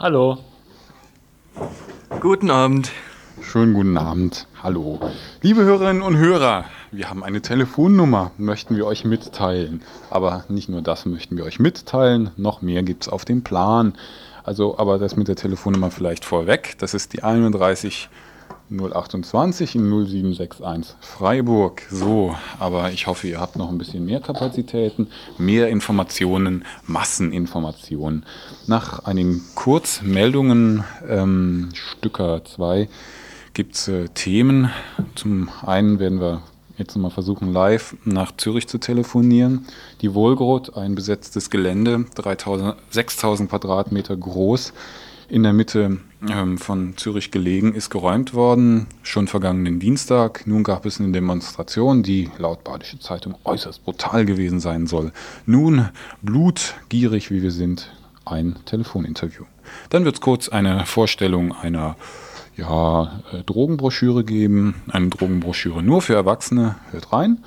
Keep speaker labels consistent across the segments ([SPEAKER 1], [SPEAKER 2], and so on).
[SPEAKER 1] Hallo.
[SPEAKER 2] Guten Abend.
[SPEAKER 3] Schönen guten Abend. Hallo. Liebe Hörerinnen und Hörer, wir haben eine Telefonnummer, möchten wir euch mitteilen. Aber nicht nur das möchten wir euch mitteilen, noch mehr gibt es auf dem Plan. Also, aber das mit der Telefonnummer vielleicht vorweg. Das ist die 31 028 in 0761 Freiburg. So, aber ich hoffe, ihr habt noch ein bisschen mehr Kapazitäten, mehr Informationen, Masseninformationen. Nach einigen Kurzmeldungen, ähm, Stücker 2, gibt es äh, Themen. Zum einen werden wir jetzt mal versuchen, live nach Zürich zu telefonieren. Die Wohlgrot, ein besetztes Gelände, 6000 Quadratmeter groß, in der Mitte ähm, von Zürich gelegen, ist geräumt worden, schon vergangenen Dienstag. Nun gab es eine Demonstration, die laut Badische Zeitung äußerst brutal gewesen sein soll. Nun, blutgierig wie wir sind, ein Telefoninterview. Dann wird es kurz eine Vorstellung einer ja, äh, Drogenbroschüre geben, eine Drogenbroschüre nur für Erwachsene. Hört rein.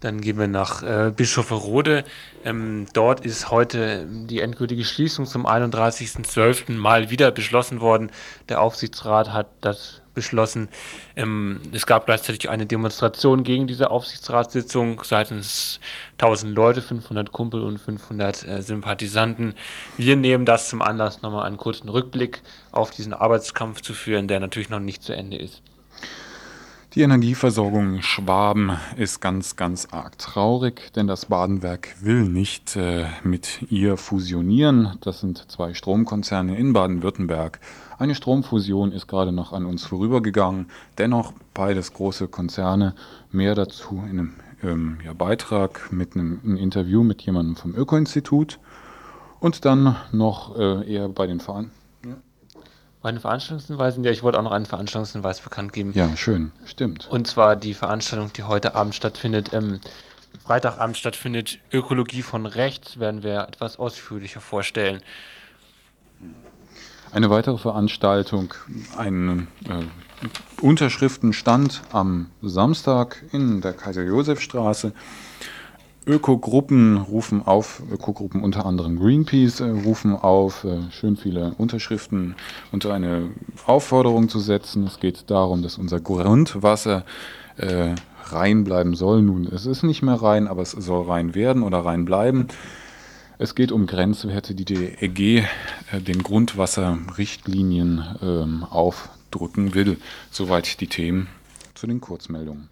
[SPEAKER 1] Dann gehen wir nach äh, Bischofferode. Ähm, dort ist heute die endgültige Schließung zum 31.12. mal wieder beschlossen worden. Der Aufsichtsrat hat das beschlossen. Ähm, es gab gleichzeitig eine Demonstration gegen diese Aufsichtsratssitzung seitens 1000 Leute, 500 Kumpel und 500 äh, Sympathisanten. Wir nehmen das zum Anlass, nochmal einen kurzen Rückblick auf diesen Arbeitskampf zu führen, der natürlich noch nicht zu Ende ist.
[SPEAKER 3] Die Energieversorgung Schwaben ist ganz, ganz arg traurig, denn das Badenwerk will nicht äh, mit ihr fusionieren. Das sind zwei Stromkonzerne in Baden-Württemberg. Eine Stromfusion ist gerade noch an uns vorübergegangen. Dennoch beides große Konzerne. Mehr dazu in einem ähm, ja, Beitrag mit einem, einem, Interview mit jemandem vom Öko-Institut. Und dann noch äh, eher bei den Verantwortlichen
[SPEAKER 1] bei den Veranstaltungshinweisen, ja, ich wollte auch noch einen Veranstaltungshinweis bekannt geben.
[SPEAKER 3] Ja, schön, stimmt.
[SPEAKER 1] Und zwar die Veranstaltung, die heute Abend stattfindet, ähm, Freitagabend stattfindet, Ökologie von rechts, werden wir etwas ausführlicher vorstellen.
[SPEAKER 3] Eine weitere Veranstaltung, ein äh, Unterschriftenstand am Samstag in der Kaiser-Josef-Straße. Ökogruppen rufen auf, Ökogruppen unter anderem Greenpeace äh, rufen auf, äh, schön viele Unterschriften unter eine Aufforderung zu setzen. Es geht darum, dass unser Grundwasser äh, rein bleiben soll. Nun, es ist nicht mehr rein, aber es soll rein werden oder rein bleiben. Es geht um Grenzwerte, die die EG äh, den Grundwasserrichtlinien ähm, aufdrücken will. Soweit die Themen zu den Kurzmeldungen.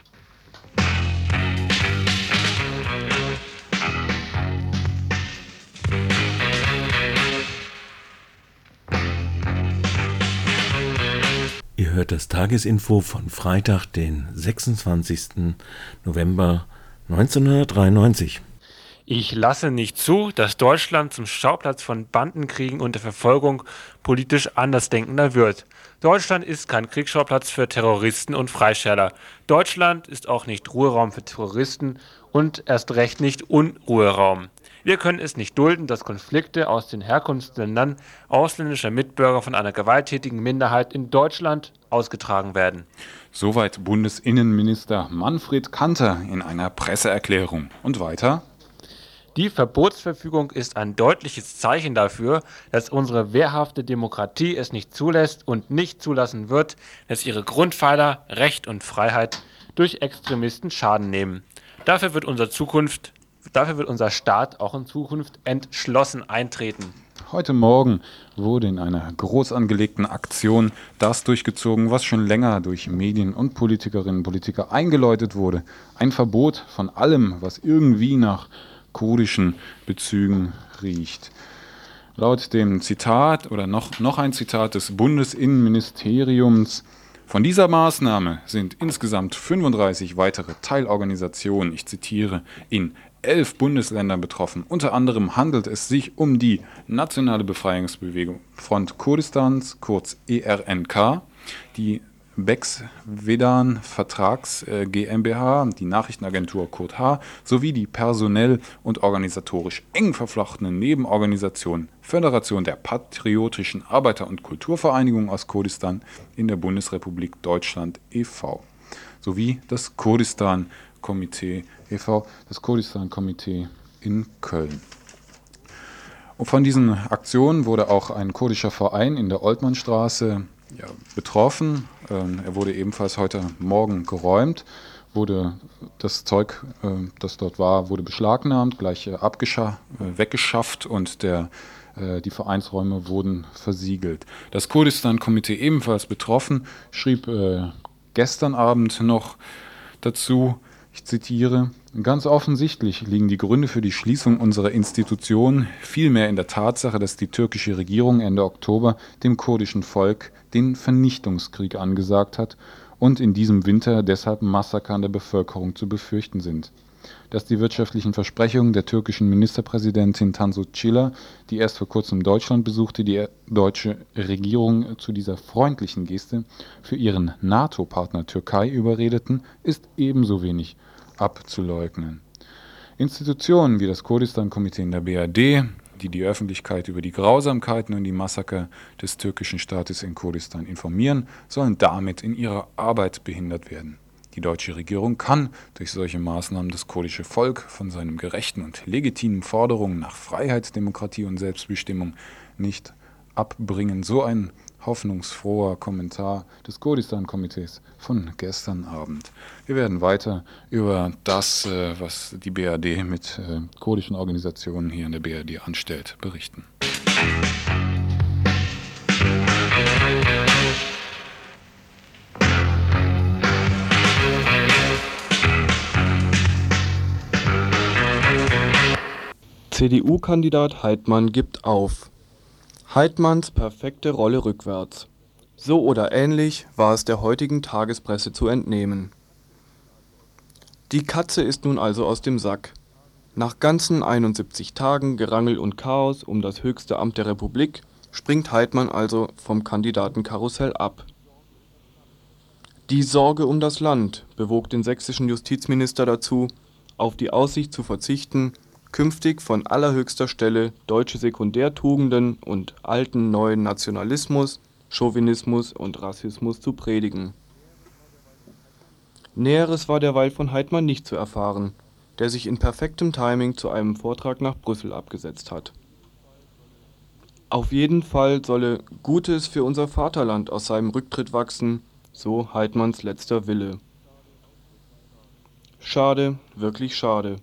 [SPEAKER 4] Hört das Tagesinfo von Freitag, den 26. November 1993.
[SPEAKER 1] Ich lasse nicht zu, dass Deutschland zum Schauplatz von Bandenkriegen und der Verfolgung politisch Andersdenkender wird. Deutschland ist kein Kriegsschauplatz für Terroristen und Freischärler. Deutschland ist auch nicht Ruheraum für Terroristen und erst recht nicht Unruheraum. Wir können es nicht dulden, dass Konflikte aus den Herkunftsländern ausländischer Mitbürger von einer gewalttätigen Minderheit in Deutschland ausgetragen werden.
[SPEAKER 3] Soweit Bundesinnenminister Manfred Kanter in einer Presseerklärung. Und weiter?
[SPEAKER 1] Die Verbotsverfügung ist ein deutliches Zeichen dafür, dass unsere wehrhafte Demokratie es nicht zulässt und nicht zulassen wird, dass ihre Grundpfeiler Recht und Freiheit durch Extremisten Schaden nehmen. Dafür wird unsere Zukunft Dafür wird unser Staat auch in Zukunft entschlossen eintreten.
[SPEAKER 3] Heute Morgen wurde in einer groß angelegten Aktion das durchgezogen, was schon länger durch Medien und Politikerinnen und Politiker eingeläutet wurde. Ein Verbot von allem, was irgendwie nach kurdischen Bezügen riecht. Laut dem Zitat oder noch, noch ein Zitat des Bundesinnenministeriums Von dieser Maßnahme sind insgesamt 35 weitere Teilorganisationen, ich zitiere, in elf Bundesländern betroffen. Unter anderem handelt es sich um die Nationale Befreiungsbewegung Front Kurdistans, kurz ERNK, die Bex Vedan Vertrags äh, GmbH, die Nachrichtenagentur Kurt H. sowie die personell und organisatorisch eng verflochtenen Nebenorganisation Föderation der Patriotischen Arbeiter- und Kulturvereinigungen aus Kurdistan in der Bundesrepublik Deutschland e.V. sowie das Kurdistan-Komitee e.V., das Kurdistan-Komitee in Köln. Und von diesen Aktionen wurde auch ein kurdischer Verein in der Oltmannstraße ja, betroffen. Ähm, er wurde ebenfalls heute Morgen geräumt, wurde das Zeug, äh, das dort war, wurde beschlagnahmt, gleich äh, äh, weggeschafft und der, die Vereinsräume wurden versiegelt. Das Kurdistan-Komitee ebenfalls betroffen, schrieb gestern Abend noch dazu, ich zitiere, ganz offensichtlich liegen die Gründe für die Schließung unserer Institutionen vielmehr in der Tatsache, dass die türkische Regierung Ende Oktober dem kurdischen Volk den Vernichtungskrieg angesagt hat und in diesem Winter deshalb Massaker an der Bevölkerung zu befürchten sind. Dass die wirtschaftlichen Versprechungen der türkischen Ministerpräsidentin Tansu Çiller, die erst vor kurzem Deutschland besuchte, die deutsche Regierung zu dieser freundlichen Geste für ihren NATO-Partner Türkei überredeten, ist ebenso wenig abzuleugnen. Institutionen wie das Kurdistan-Komitee in der BRD, die die Öffentlichkeit über die Grausamkeiten und die Massaker des türkischen Staates in Kurdistan informieren, sollen damit in ihrer Arbeit behindert werden. Die deutsche Regierung kann durch solche Maßnahmen das kurdische Volk von seinen gerechten und legitimen Forderungen nach Freiheit, Demokratie und Selbstbestimmung nicht abbringen. So ein hoffnungsfroher Kommentar des Kurdistan-Komitees von gestern Abend. Wir werden weiter über das, äh, was die BRD mit äh, kurdischen Organisationen hier in der BRD anstellt, berichten.
[SPEAKER 5] CDU-Kandidat Heidmann gibt auf. Heidmanns perfekte Rolle rückwärts. So oder ähnlich war es der heutigen Tagespresse zu entnehmen. Die Katze ist nun also aus dem Sack. Nach ganzen 71 Tagen Gerangel und Chaos um das höchste Amt der Republik springt Heidmann also vom Kandidatenkarussell ab. Die Sorge um das Land bewog den sächsischen Justizminister dazu, auf die Aussicht zu verzichten künftig von allerhöchster Stelle deutsche Sekundärtugenden und alten neuen Nationalismus, Chauvinismus und Rassismus zu predigen. Näheres war derweil von Heidmann nicht zu erfahren, der sich in perfektem Timing zu einem Vortrag nach Brüssel abgesetzt hat. Auf jeden Fall solle Gutes für unser Vaterland aus seinem Rücktritt wachsen, so Heidmanns letzter Wille. Schade, wirklich schade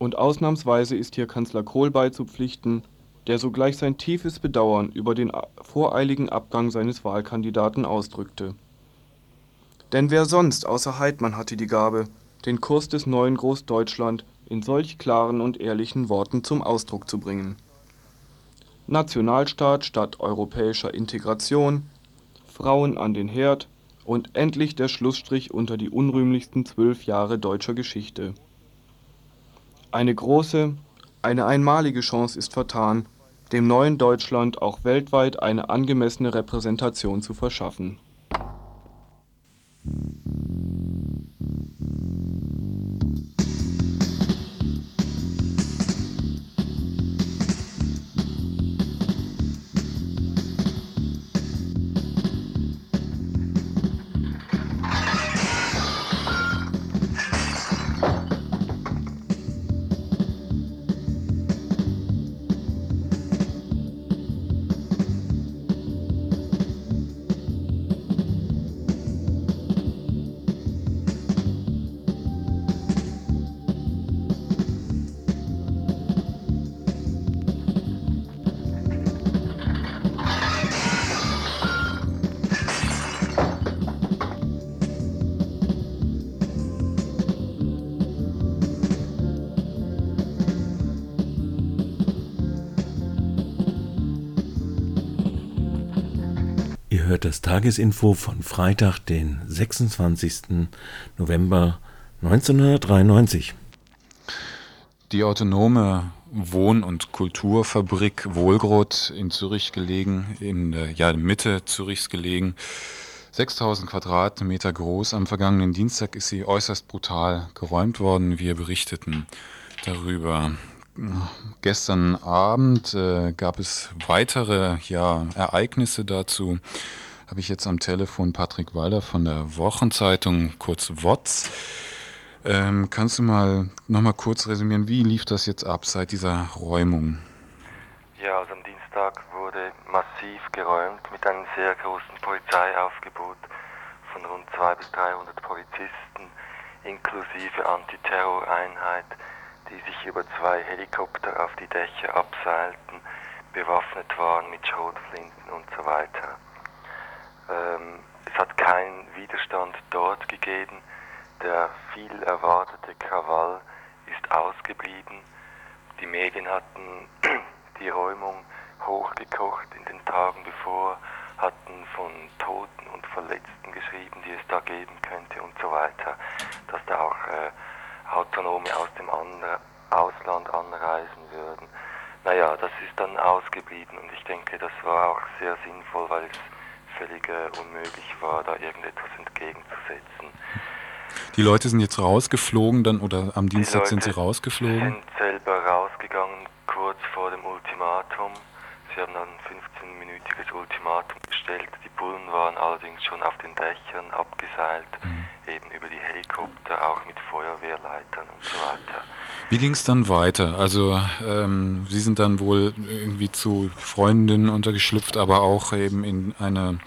[SPEAKER 5] und ausnahmsweise ist hier Kanzler Kohl beizupflichten, der sogleich sein tiefes Bedauern über den voreiligen Abgang seines Wahlkandidaten ausdrückte. Denn wer sonst außer Heidmann hatte die Gabe, den Kurs des neuen Großdeutschland in solch klaren und ehrlichen Worten zum Ausdruck zu bringen. Nationalstaat statt europäischer Integration, Frauen an den Herd und endlich der Schlussstrich unter die unrühmlichsten zwölf Jahre deutscher Geschichte eine große, eine einmalige Chance ist vertan, dem neuen Deutschland auch weltweit eine angemessene Repräsentation zu verschaffen
[SPEAKER 4] Tagesinfo von Freitag, den 26. November 1993.
[SPEAKER 3] Die autonome Wohn- und Kulturfabrik Wohlgrod in Zürich gelegen, in der ja, Mitte Zürichs gelegen, 6000 Quadratmeter groß. Am vergangenen Dienstag ist sie äußerst brutal geräumt worden. Wir berichteten darüber. Gestern Abend äh, gab es weitere ja, Ereignisse dazu. Habe ich jetzt am Telefon Patrick Walder von der Wochenzeitung, kurz WOTS. Ähm, kannst du mal noch mal kurz resümieren, wie lief das jetzt ab seit dieser Räumung?
[SPEAKER 2] Ja, also am Dienstag wurde massiv geräumt mit einem sehr großen Polizeiaufgebot von rund 200 bis 300 Polizisten inklusive Antiterroreinheit die sich über zwei Helikopter auf die Dächer abseilten, bewaffnet waren mit Schrotflinten und so weiter. Ähm, es hat keinen Widerstand dort gegeben. Der viel erwartete Krawall ist ausgeblieben. Die Medien hatten die Räumung hochgekocht in den Tagen bevor, hatten von Toten und Verletzten geschrieben, die es da geben könnte und so weiter, dass da auch äh, Autonome aus dem Ausland anreisen würden. Naja, das ist dann ausgeblieben und ich denke, das war auch sehr sinnvoll, weil es äh, unmöglich war, da irgendetwas entgegenzusetzen.
[SPEAKER 3] Die Leute sind jetzt rausgeflogen dann oder am Dienstag sind sie rausgeflogen?
[SPEAKER 2] Sie sind selber rausgegangen kurz vor dem Ultimatum. Sie haben dann ein 15-minütiges Ultimatum gestellt. Die Bullen waren allerdings schon auf den Dächern abgeseilt. Mhm eben über die Helikopter, auch mit Feuerwehrleitern und so weiter.
[SPEAKER 3] Wie ging es dann weiter? Also ähm, Sie sind dann wohl irgendwie zu Freundinnen untergeschlüpft, aber auch eben in eine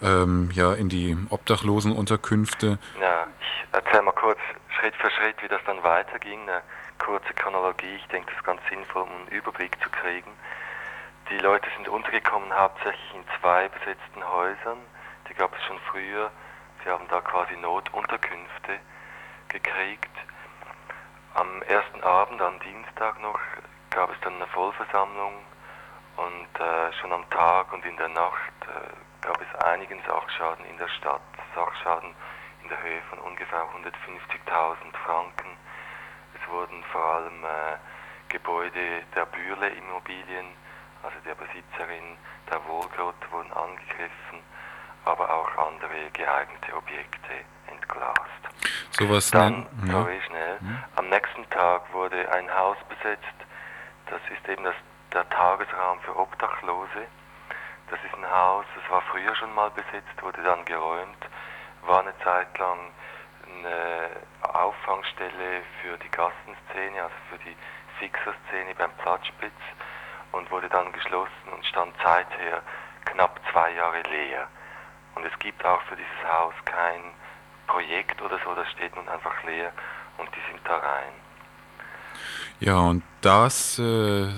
[SPEAKER 3] ähm, ja in die Obdachlosenunterkünfte.
[SPEAKER 2] Ja, ich erzähle mal kurz Schritt für Schritt, wie das dann weiterging. Eine kurze Chronologie. Ich denke, das ist ganz sinnvoll, um einen Überblick zu kriegen. Die Leute sind untergekommen hauptsächlich in zwei besetzten Häusern. Die gab es schon früher Sie haben da quasi Notunterkünfte gekriegt. Am ersten Abend, am Dienstag noch, gab es dann eine Vollversammlung und äh, schon am Tag und in der Nacht äh, gab es einigen Sachschaden in der Stadt. Sachschaden in der Höhe von ungefähr 150.000 Franken. Es wurden vor allem äh, Gebäude der Bürle Immobilien, also der Besitzerin der Wohlgrott, wurden angegriffen aber auch andere geeignete Objekte entglast.
[SPEAKER 3] Sowas
[SPEAKER 2] Dann, ja. sorry, schnell, hm? am nächsten Tag wurde ein Haus besetzt, das ist eben das, der Tagesraum für Obdachlose. Das ist ein Haus, das war früher schon mal besetzt, wurde dann geräumt, war eine Zeit lang eine Auffangstelle für die Gassenszene, also für die Fixerszene beim Platzspitz und wurde dann geschlossen und stand seither knapp zwei Jahre leer. Und es gibt auch für dieses Haus kein Projekt oder so, das steht nun einfach leer und die sind da rein.
[SPEAKER 3] Ja, und das äh,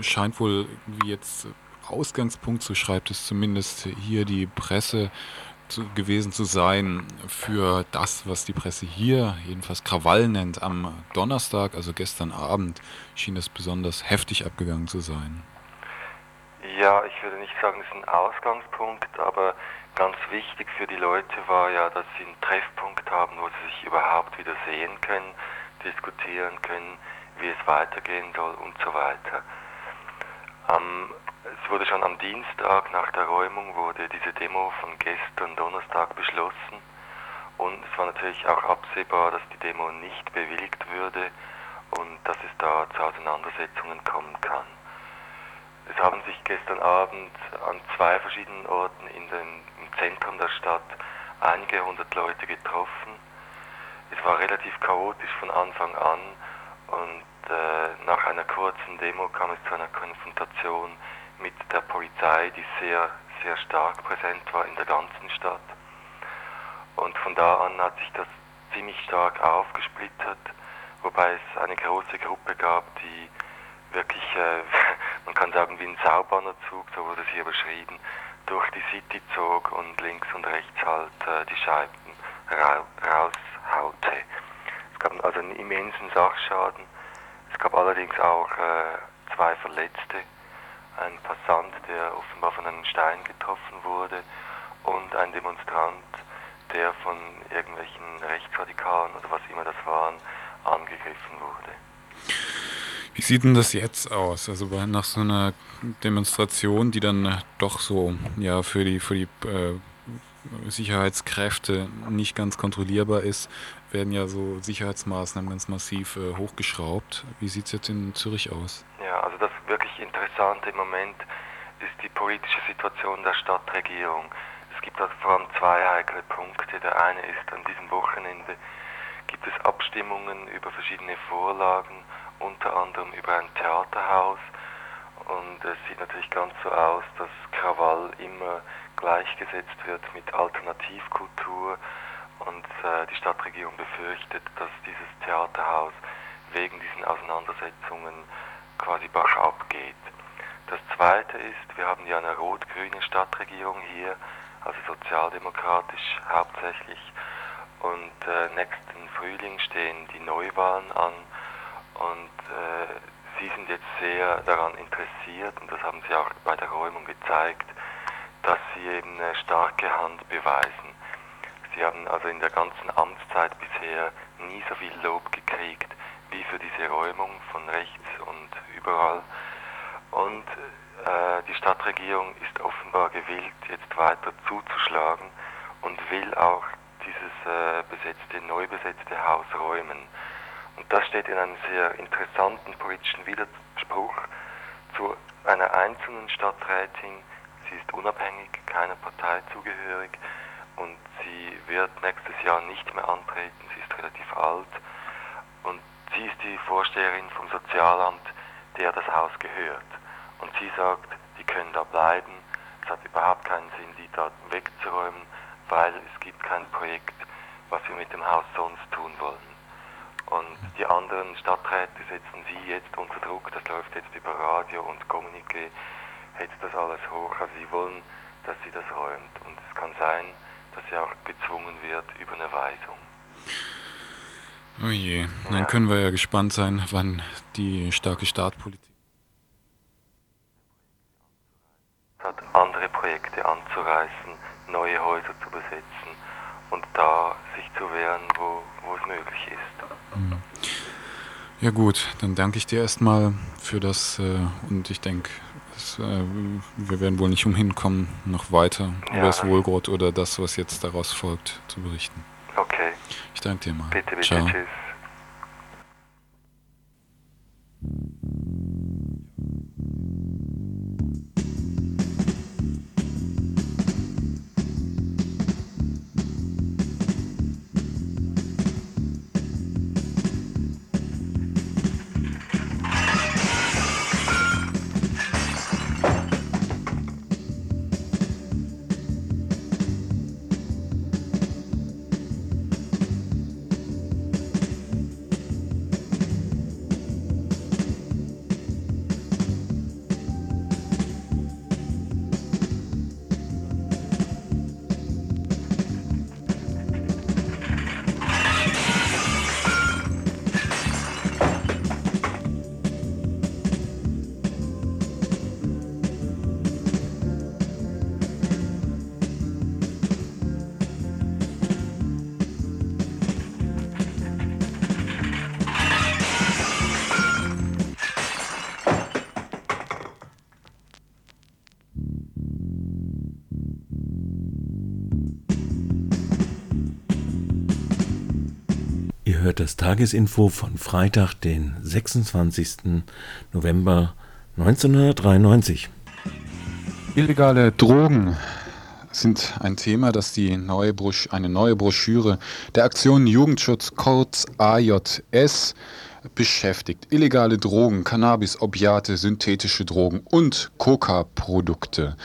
[SPEAKER 3] scheint wohl, wie jetzt Ausgangspunkt, so schreibt es zumindest hier die Presse, zu, gewesen zu sein für das, was die Presse hier jedenfalls Krawall nennt. Am Donnerstag, also gestern Abend, schien es besonders heftig abgegangen zu sein.
[SPEAKER 2] Ja, ich würde nicht sagen, es ist ein Ausgangspunkt, aber ganz wichtig für die Leute war ja, dass sie einen Treffpunkt haben, wo sie sich überhaupt wieder sehen können, diskutieren können, wie es weitergehen soll und so weiter. Ähm, es wurde schon am Dienstag nach der Räumung wurde diese Demo von gestern Donnerstag beschlossen und es war natürlich auch absehbar, dass die Demo nicht bewilligt würde und dass es da zu Auseinandersetzungen kommen kann. Es haben sich gestern Abend an zwei verschiedenen Orten in den, im Zentrum der Stadt einige hundert Leute getroffen. Es war relativ chaotisch von Anfang an und äh, nach einer kurzen Demo kam es zu einer Konfrontation mit der Polizei, die sehr, sehr stark präsent war in der ganzen Stadt. Und von da an hat sich das ziemlich stark aufgesplittert, wobei es eine große Gruppe gab, die wirklich, äh, man kann sagen, wie ein Saubannerzug, so wurde es hier beschrieben, durch die City zog und links und rechts halt äh, die Scheiben ra raushaute. Es gab also einen immensen Sachschaden. Es gab allerdings auch äh, zwei Verletzte, ein Passant, der offenbar von einem Stein getroffen wurde und ein Demonstrant, der von irgendwelchen Rechtsradikalen oder was immer das waren, angegriffen wurde.
[SPEAKER 3] Wie sieht denn das jetzt aus? Also nach so einer Demonstration, die dann doch so ja für die für die äh, Sicherheitskräfte nicht ganz kontrollierbar ist, werden ja so Sicherheitsmaßnahmen ganz massiv äh, hochgeschraubt. Wie sieht es jetzt in Zürich aus?
[SPEAKER 2] Ja, also das wirklich Interessante im Moment ist die politische Situation der Stadtregierung. Es gibt also vor allem zwei heikle Punkte. Der eine ist, an diesem Wochenende gibt es Abstimmungen über verschiedene Vorlagen, unter anderem über ein Theaterhaus. Und es sieht natürlich ganz so aus, dass Krawall immer gleichgesetzt wird mit Alternativkultur und äh, die Stadtregierung befürchtet, dass dieses Theaterhaus wegen diesen Auseinandersetzungen quasi bergab geht. Das Zweite ist, wir haben ja eine rot-grüne Stadtregierung hier, also sozialdemokratisch hauptsächlich. Und äh, nächsten Frühling stehen die Neuwahlen an und äh, Sie sind jetzt sehr daran interessiert, und das haben Sie auch bei der Räumung gezeigt, dass Sie eben eine starke Hand beweisen. Sie haben also in der ganzen Amtszeit bisher nie so viel Lob gekriegt wie für diese Räumung von rechts und überall. Und äh, die Stadtregierung ist offenbar gewillt, jetzt weiter zuzuschlagen und will auch dieses äh, besetzte, neu besetzte Haus räumen. Und das steht in einem sehr interessanten politischen Widerspruch zu einer einzelnen Stadträtin. Sie ist unabhängig, keiner Partei zugehörig und sie wird nächstes Jahr nicht mehr antreten. Sie ist relativ alt und sie ist die Vorsteherin vom Sozialamt, der das Haus gehört. Und sie sagt, die können da bleiben. Es hat überhaupt keinen Sinn, die da wegzuräumen, weil es gibt kein Projekt, was wir mit dem Haus sonst tun wollen. Und die anderen Stadträte setzen sie jetzt unter Druck, das läuft jetzt über Radio und Kommuniqué, hetzt das alles hoch. Also sie wollen, dass sie das räumt. Und es kann sein, dass sie auch gezwungen wird über eine Weisung.
[SPEAKER 3] Oh je, dann können wir ja gespannt sein, wann die starke Startpolitik
[SPEAKER 2] hat, andere Projekte anzureißen, neue Häuser zu besetzen und da sich zu wehren, wo, wo es möglich ist.
[SPEAKER 3] Mhm. Ja gut, dann danke ich dir erstmal für das äh, und ich denke, äh, wir werden wohl nicht umhin kommen, noch weiter ja, über das Wohlgrot oder das, was jetzt daraus folgt, zu berichten. Ich danke dir mal.
[SPEAKER 2] Bitte, bitte, Ciao. tschüss.
[SPEAKER 4] Hört das Tagesinfo von Freitag, den 26. November 1993.
[SPEAKER 3] Illegale Drogen sind ein Thema, das die neue eine neue Broschüre der Aktion Jugendschutz kurz AJS beschäftigt. Illegale Drogen, Cannabis, Opiate, synthetische Drogen und Coca-Produkte.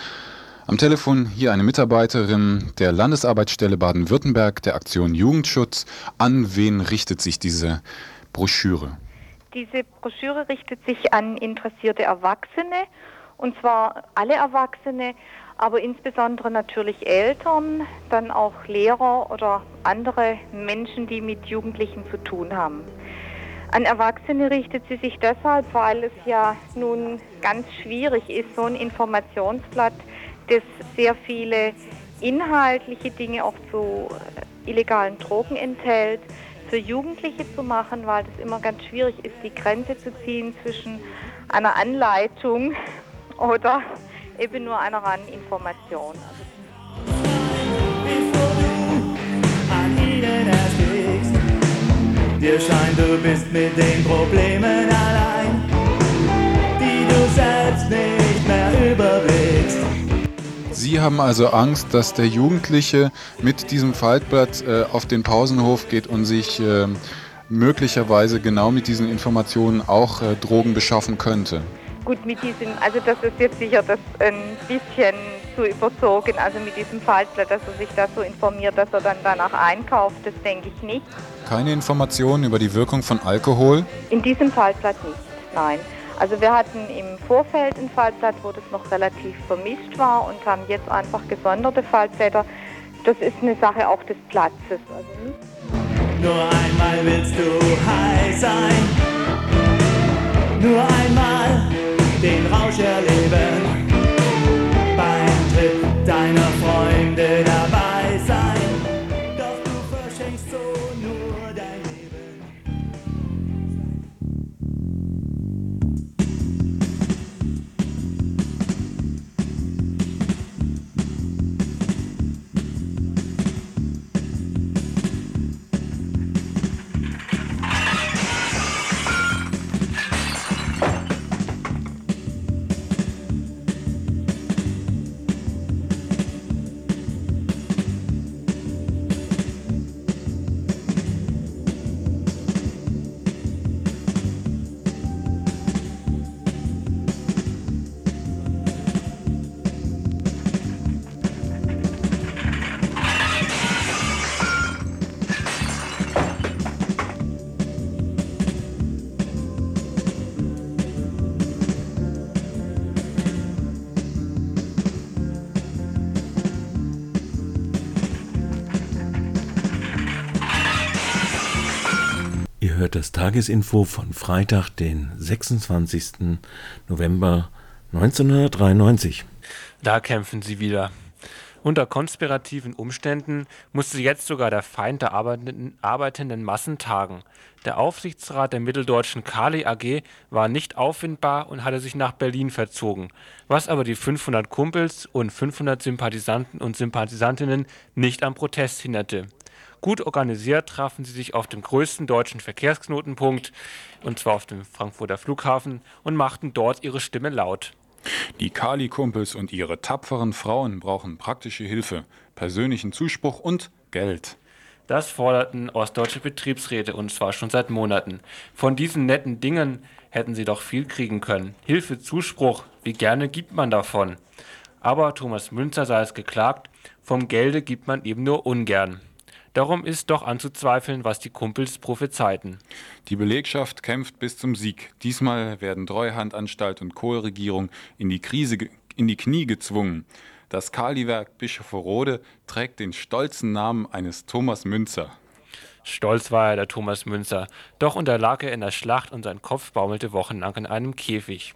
[SPEAKER 3] Am Telefon hier eine Mitarbeiterin der Landesarbeitsstelle Baden-Württemberg der Aktion Jugendschutz. An wen richtet sich diese Broschüre?
[SPEAKER 6] Diese Broschüre richtet sich an interessierte Erwachsene, und zwar alle Erwachsene, aber insbesondere natürlich Eltern, dann auch Lehrer oder andere Menschen, die mit Jugendlichen zu tun haben. An Erwachsene richtet sie sich deshalb, weil es ja nun ganz schwierig ist, so ein Informationsblatt, das sehr viele inhaltliche Dinge auch zu äh, illegalen Drogen enthält, für Jugendliche zu machen, weil es immer ganz schwierig ist, die Grenze zu ziehen zwischen einer Anleitung oder eben nur einer reinen Information.
[SPEAKER 7] Dir scheint, du bist mit den Problemen allein, die du selbst nicht mehr überblickst.
[SPEAKER 3] Sie haben also Angst, dass der Jugendliche mit diesem Faltblatt äh, auf den Pausenhof geht und sich äh, möglicherweise genau mit diesen Informationen auch äh, Drogen beschaffen könnte.
[SPEAKER 6] Gut, mit diesem, also das ist jetzt sicher das ein bisschen zu überzogen, also mit diesem Faltblatt, dass er sich da so informiert, dass er dann danach einkauft, das denke ich nicht.
[SPEAKER 3] Keine Informationen über die Wirkung von Alkohol.
[SPEAKER 6] In diesem Faltblatt nicht, nein. Also wir hatten im Vorfeld ein Faltblatt, wo das noch relativ vermischt war und haben jetzt einfach gesonderte Faltblätter. Das ist eine Sache auch des Platzes. Also
[SPEAKER 7] Nur einmal willst du high sein, nur einmal den Rausch erleben, beim Trip deiner Freunde dabei
[SPEAKER 4] das Tagesinfo von Freitag, den 26. November 1993.
[SPEAKER 1] Da kämpfen sie wieder. Unter konspirativen Umständen musste jetzt sogar der Feind der arbeitenden, Massen tagen. Der Aufsichtsrat der Mitteldeutschen Kali AG war nicht auffindbar und hatte sich nach Berlin verzogen, was aber die 500 Kumpels und 500 Sympathisanten und Sympathisantinnen nicht am Protest hinderte. Gut organisiert trafen sie sich auf dem größten deutschen Verkehrsknotenpunkt, und zwar auf dem Frankfurter Flughafen, und machten dort ihre Stimme laut.
[SPEAKER 3] Die Kali-Kumpels und ihre tapferen Frauen brauchen praktische Hilfe, persönlichen Zuspruch und Geld.
[SPEAKER 1] Das forderten ostdeutsche Betriebsräte und zwar schon seit Monaten. Von diesen netten Dingen hätten sie doch viel kriegen können. Hilfe, Zuspruch, wie gerne gibt man davon. Aber Thomas Münzer sei es geklagt, vom Gelde gibt man eben nur ungern. Darum ist doch anzuzweifeln, was die Kumpels prophezeiten.
[SPEAKER 3] Die Belegschaft kämpft bis zum Sieg. Diesmal werden Treuhandanstalt und Kohlregierung in die Krise in die Knie gezwungen. Das Kaliwerk Bischofferode trägt den stolzen Namen eines Thomas Münzer.
[SPEAKER 1] Stolz war er, der Thomas Münzer, doch unterlag er in der Schlacht und sein Kopf baumelte wochenlang in einem Käfig.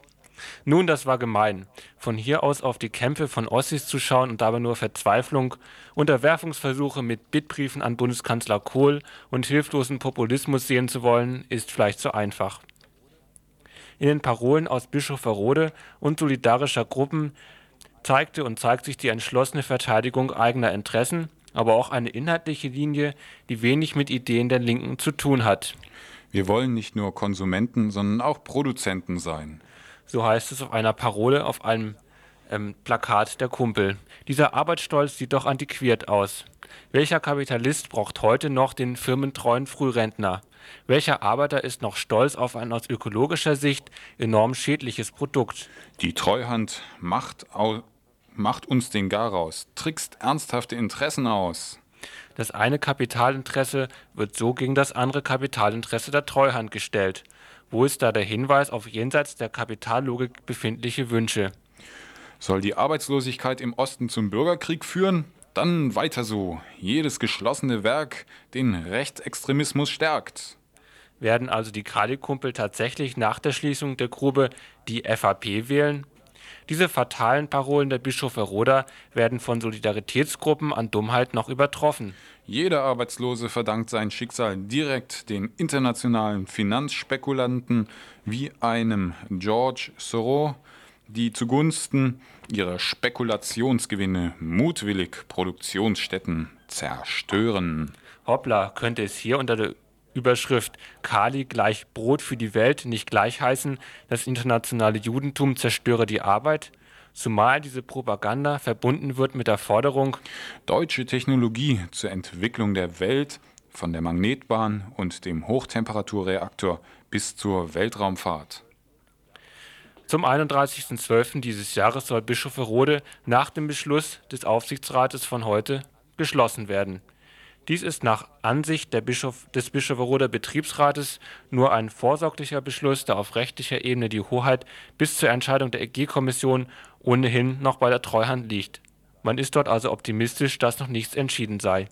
[SPEAKER 1] Nun, das war gemein. Von hier aus auf die Kämpfe von Ossis zu schauen und dabei nur Verzweiflung, Unterwerfungsversuche mit Bittbriefen an Bundeskanzler Kohl und hilflosen Populismus sehen zu wollen, ist vielleicht zu einfach. In den Parolen aus Bischofferode und solidarischer Gruppen zeigte und zeigt sich die entschlossene Verteidigung eigener Interessen, aber auch eine inhaltliche Linie, die wenig mit Ideen der Linken zu tun hat.
[SPEAKER 3] Wir wollen nicht nur Konsumenten, sondern auch Produzenten sein.
[SPEAKER 1] So heißt es auf einer Parole auf einem ähm, Plakat der Kumpel. Dieser Arbeitsstolz sieht doch antiquiert aus. Welcher Kapitalist braucht heute noch den firmentreuen Frührentner? Welcher Arbeiter ist noch stolz auf ein aus ökologischer Sicht enorm schädliches Produkt?
[SPEAKER 3] Die Treuhand macht, macht uns den Garaus, trickst ernsthafte Interessen aus.
[SPEAKER 1] Das eine Kapitalinteresse wird so gegen das andere Kapitalinteresse der Treuhand gestellt. Wo ist da der Hinweis auf jenseits der Kapitallogik befindliche Wünsche?
[SPEAKER 3] Soll die Arbeitslosigkeit im Osten zum Bürgerkrieg führen? Dann weiter so. Jedes geschlossene Werk den Rechtsextremismus stärkt.
[SPEAKER 1] Werden also die Kali-Kumpel tatsächlich nach der Schließung der Grube die FAP wählen? Diese fatalen Parolen der Bischöfe Roda werden von Solidaritätsgruppen an Dummheit noch übertroffen.
[SPEAKER 3] Jeder Arbeitslose verdankt sein Schicksal direkt den internationalen Finanzspekulanten wie einem George Soros, die zugunsten ihrer Spekulationsgewinne mutwillig Produktionsstätten zerstören.
[SPEAKER 1] Hoppla, könnte es hier unter der Überschrift Kali gleich Brot für die Welt nicht gleich heißen, das internationale Judentum zerstöre die Arbeit? Zumal diese Propaganda verbunden wird mit der Forderung,
[SPEAKER 3] Deutsche Technologie zur Entwicklung der Welt von der Magnetbahn und dem Hochtemperaturreaktor bis zur Weltraumfahrt.
[SPEAKER 1] Zum 31.12. dieses Jahres soll Bischofferode nach dem Beschluss des Aufsichtsrates von heute geschlossen werden. Dies ist nach Ansicht Bischof, des Bischofferoder Betriebsrates nur ein vorsorglicher Beschluss, da auf rechtlicher Ebene die Hoheit bis zur Entscheidung der EG-Kommission ohnehin noch bei der Treuhand liegt. Man ist dort also optimistisch, dass noch nichts entschieden sei.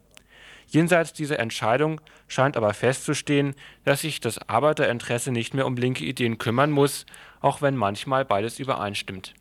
[SPEAKER 1] Jenseits dieser Entscheidung scheint aber festzustehen, dass sich das Arbeiterinteresse nicht mehr um linke Ideen kümmern muss, auch wenn manchmal beides übereinstimmt.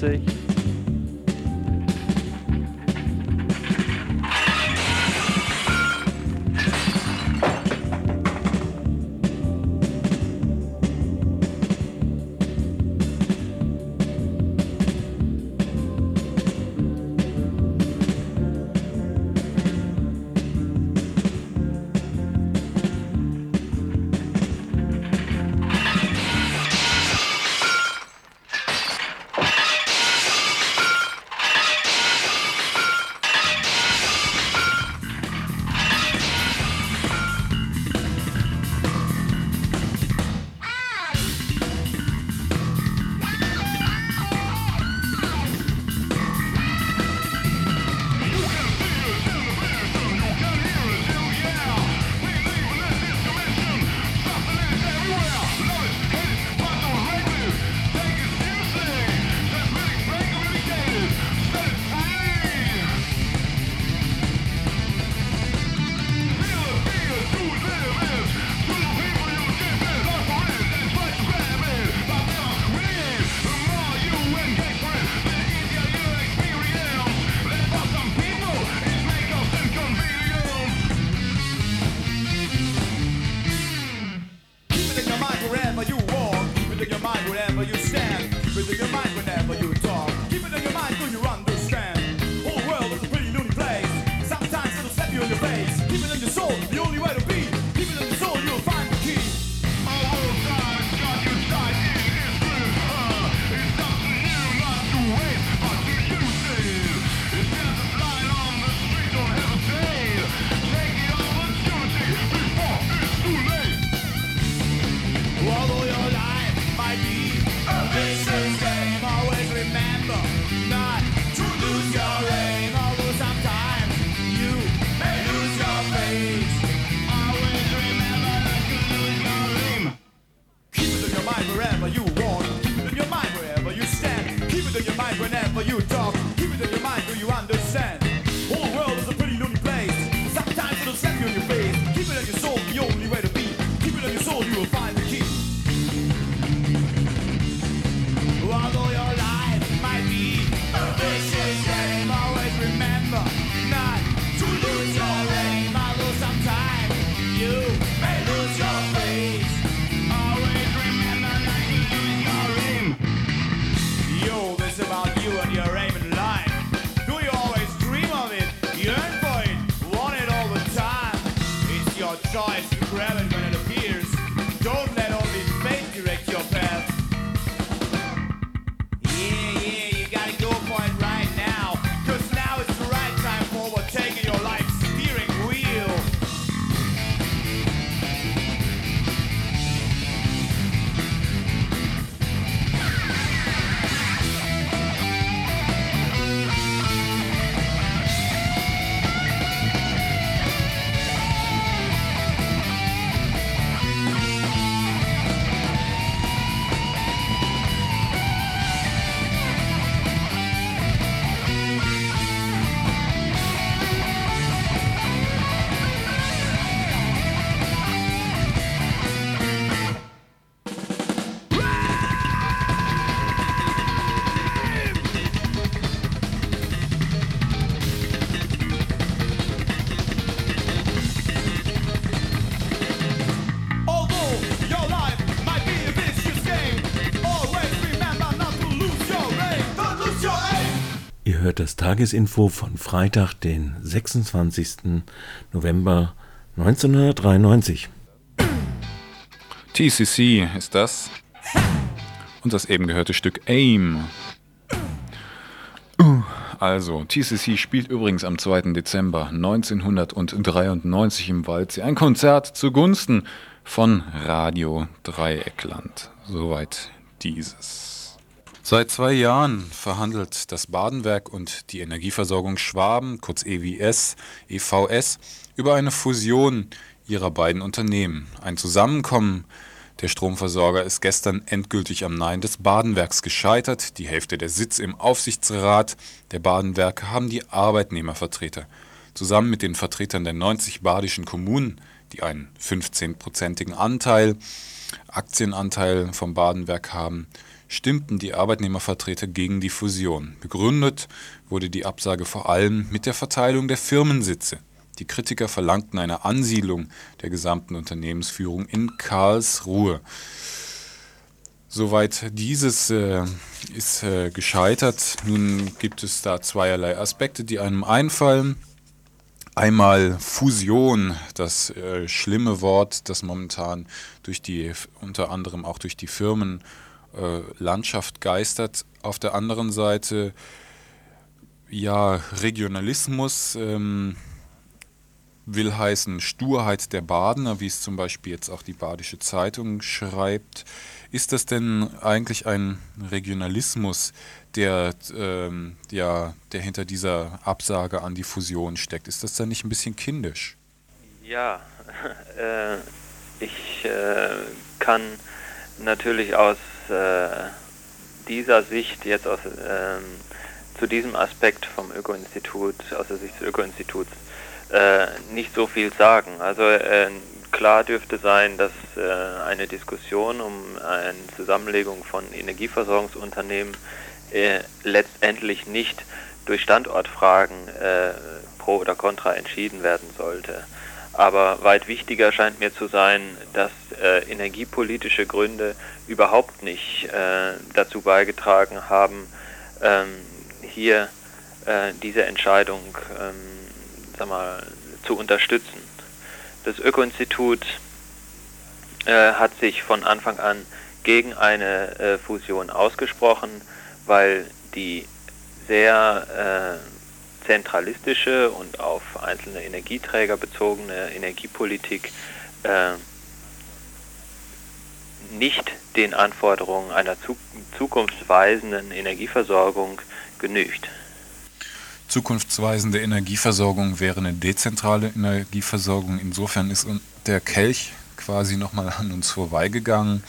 [SPEAKER 4] See. Das Tagesinfo von Freitag, den 26. November 1993.
[SPEAKER 3] TCC ist das. Und das eben gehörte Stück AIM. Also, TCC spielt übrigens am 2. Dezember 1993 im Waldsee ein Konzert zugunsten von Radio Dreieckland. Soweit dieses. Seit zwei Jahren verhandelt das Badenwerk und die Energieversorgung Schwaben, kurz EWS, EVS, über eine Fusion ihrer beiden Unternehmen. Ein Zusammenkommen der Stromversorger ist gestern endgültig am Nein des Badenwerks gescheitert. Die Hälfte der Sitz im Aufsichtsrat der Badenwerke haben die Arbeitnehmervertreter. Zusammen mit den Vertretern der 90 badischen Kommunen, die einen 15-prozentigen Anteil, Aktienanteil vom Badenwerk haben, stimmten die Arbeitnehmervertreter gegen die Fusion. Begründet wurde die Absage vor allem mit der Verteilung der Firmensitze. Die Kritiker verlangten eine Ansiedlung der gesamten Unternehmensführung in Karlsruhe. Soweit dieses äh, ist äh, gescheitert. Nun gibt es da zweierlei Aspekte, die einem einfallen. Einmal Fusion, das äh, schlimme Wort, das momentan durch die, unter anderem auch durch die Firmenlandschaft geistert. Auf der anderen Seite, ja, Regionalismus ähm, will heißen Sturheit der Badener, wie es zum Beispiel jetzt auch die Badische Zeitung schreibt. Ist das denn eigentlich ein Regionalismus, der, ähm, ja, der hinter dieser Absage an die Fusion steckt? Ist das dann nicht ein bisschen kindisch?
[SPEAKER 8] Ja, äh, ich äh, kann natürlich aus äh, dieser Sicht jetzt aus, ähm, zu diesem Aspekt vom Öko-Institut, aus der Sicht des Öko-Instituts, äh, nicht so viel sagen. Also äh, klar dürfte sein, dass äh, eine Diskussion um eine Zusammenlegung von Energieversorgungsunternehmen äh, letztendlich nicht durch Standortfragen äh, pro oder contra entschieden werden sollte. Aber weit wichtiger scheint mir zu sein, dass äh, energiepolitische Gründe überhaupt nicht äh, dazu beigetragen haben, ähm, hier äh, diese Entscheidung ähm, sag mal, zu unterstützen. Das Öko-Institut äh, hat sich von Anfang an gegen eine äh, Fusion ausgesprochen, weil die sehr äh, zentralistische und auf einzelne Energieträger bezogene Energiepolitik äh, nicht den Anforderungen einer zu zukunftsweisenden Energieversorgung genügt.
[SPEAKER 3] Zukunftsweisende Energieversorgung wäre eine dezentrale Energieversorgung. Insofern ist der Kelch quasi nochmal an uns vorbeigegangen.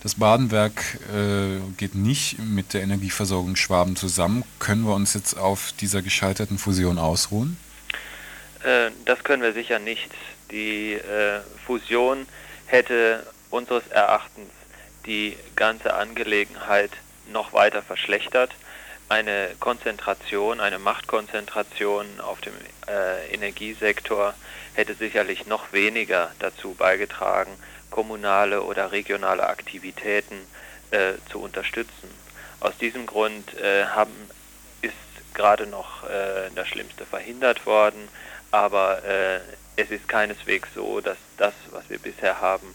[SPEAKER 3] Das Badenwerk äh, geht nicht mit der Energieversorgung Schwaben zusammen. Können wir uns jetzt auf dieser gescheiterten Fusion ausruhen?
[SPEAKER 8] Äh, das können wir sicher nicht. Die äh, Fusion hätte unseres Erachtens die ganze Angelegenheit noch weiter verschlechtert. Eine Konzentration, eine Machtkonzentration auf dem äh, Energiesektor hätte sicherlich noch weniger dazu beigetragen, kommunale oder regionale Aktivitäten äh, zu unterstützen. Aus diesem Grund äh, haben, ist gerade noch äh, das Schlimmste verhindert worden, aber äh, es ist keineswegs so, dass das, was wir bisher haben,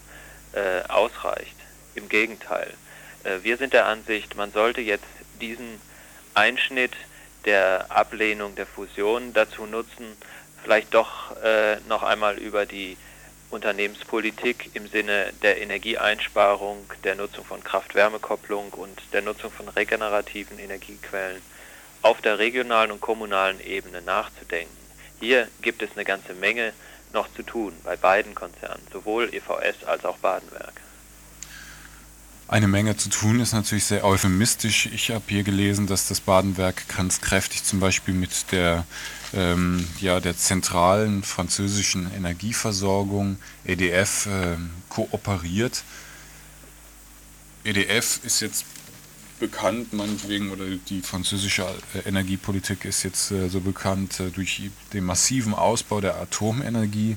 [SPEAKER 8] äh, ausreicht. Im Gegenteil. Äh, wir sind der Ansicht, man sollte jetzt diesen Einschnitt der Ablehnung der Fusion dazu nutzen, vielleicht doch noch einmal über die Unternehmenspolitik im Sinne der Energieeinsparung, der Nutzung von Kraft-Wärme-Kopplung und der Nutzung von regenerativen Energiequellen auf der regionalen und kommunalen Ebene nachzudenken. Hier gibt es eine ganze Menge noch zu tun bei beiden Konzernen, sowohl EVS als auch Badenwerk.
[SPEAKER 3] Eine Menge zu tun ist natürlich sehr euphemistisch. Ich habe hier gelesen, dass das Badenwerk ganz kräftig zum Beispiel mit der, ähm, ja, der zentralen französischen Energieversorgung EDF äh, kooperiert. EDF ist jetzt bekannt, meinetwegen, oder die französische äh, Energiepolitik ist jetzt äh, so bekannt äh, durch den massiven Ausbau der Atomenergie.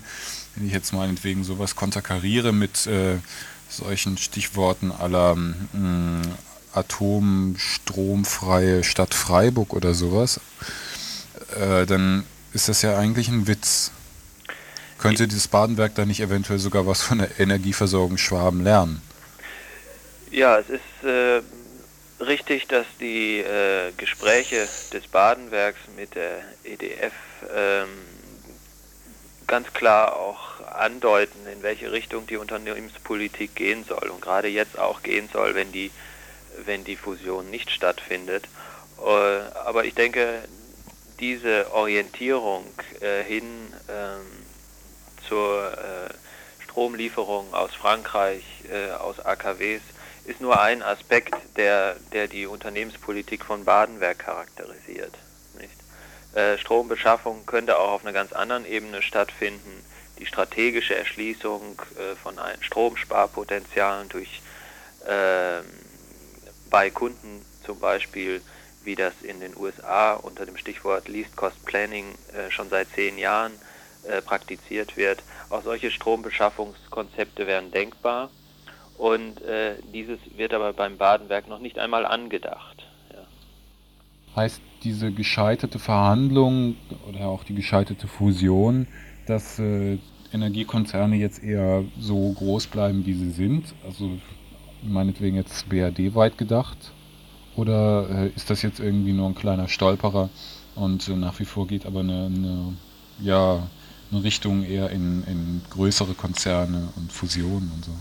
[SPEAKER 3] Wenn ich jetzt meinetwegen sowas konterkariere mit äh, solchen Stichworten aller mh, atomstromfreie Stadt Freiburg oder sowas, äh, dann ist das ja eigentlich ein Witz. Könnte dieses Badenwerk da nicht eventuell sogar was von der Energieversorgung Schwaben lernen?
[SPEAKER 8] Ja, es ist äh, richtig, dass die äh, Gespräche des Badenwerks mit der EDF ähm, ganz klar auch andeuten, in welche Richtung die Unternehmenspolitik gehen soll und gerade jetzt auch gehen soll, wenn die, wenn die Fusion nicht stattfindet. Äh, aber ich denke, diese Orientierung äh, hin ähm, zur äh, Stromlieferung aus Frankreich, äh, aus AKWs, ist nur ein Aspekt, der, der die Unternehmenspolitik von Badenwerk charakterisiert. Äh, Strombeschaffung könnte auch auf einer ganz anderen Ebene stattfinden. Die strategische Erschließung äh, von Stromsparpotenzialen durch äh, bei Kunden zum Beispiel, wie das in den USA unter dem Stichwort Least Cost Planning äh, schon seit zehn Jahren äh, praktiziert wird. Auch solche Strombeschaffungskonzepte wären denkbar und äh, dieses wird aber beim Badenwerk noch nicht einmal angedacht. Ja.
[SPEAKER 3] Heißt diese gescheiterte Verhandlung oder auch die gescheiterte Fusion, dass äh, Energiekonzerne jetzt eher so groß bleiben, wie sie sind? Also meinetwegen jetzt BRD weit gedacht? Oder äh, ist das jetzt irgendwie nur ein kleiner Stolperer und äh, nach wie vor geht aber eine, eine, ja, eine Richtung eher in, in größere Konzerne und Fusionen und so?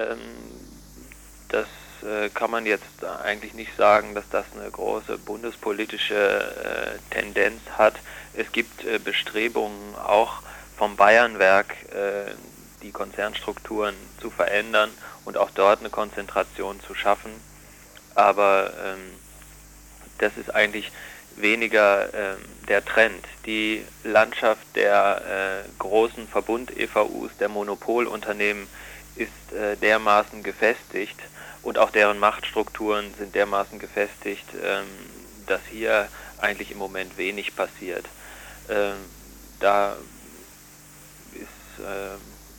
[SPEAKER 8] Ähm, das äh, kann man jetzt eigentlich nicht sagen, dass das eine große bundespolitische Tendenz hat. Es gibt Bestrebungen auch vom Bayernwerk, die Konzernstrukturen zu verändern und auch dort eine Konzentration zu schaffen. Aber ähm, das ist eigentlich weniger ähm, der Trend. Die Landschaft der äh, großen Verbund-EVUs, der Monopolunternehmen, ist äh, dermaßen gefestigt und auch deren Machtstrukturen sind dermaßen gefestigt, ähm, dass hier eigentlich im Moment wenig passiert. Ähm, da ist, äh,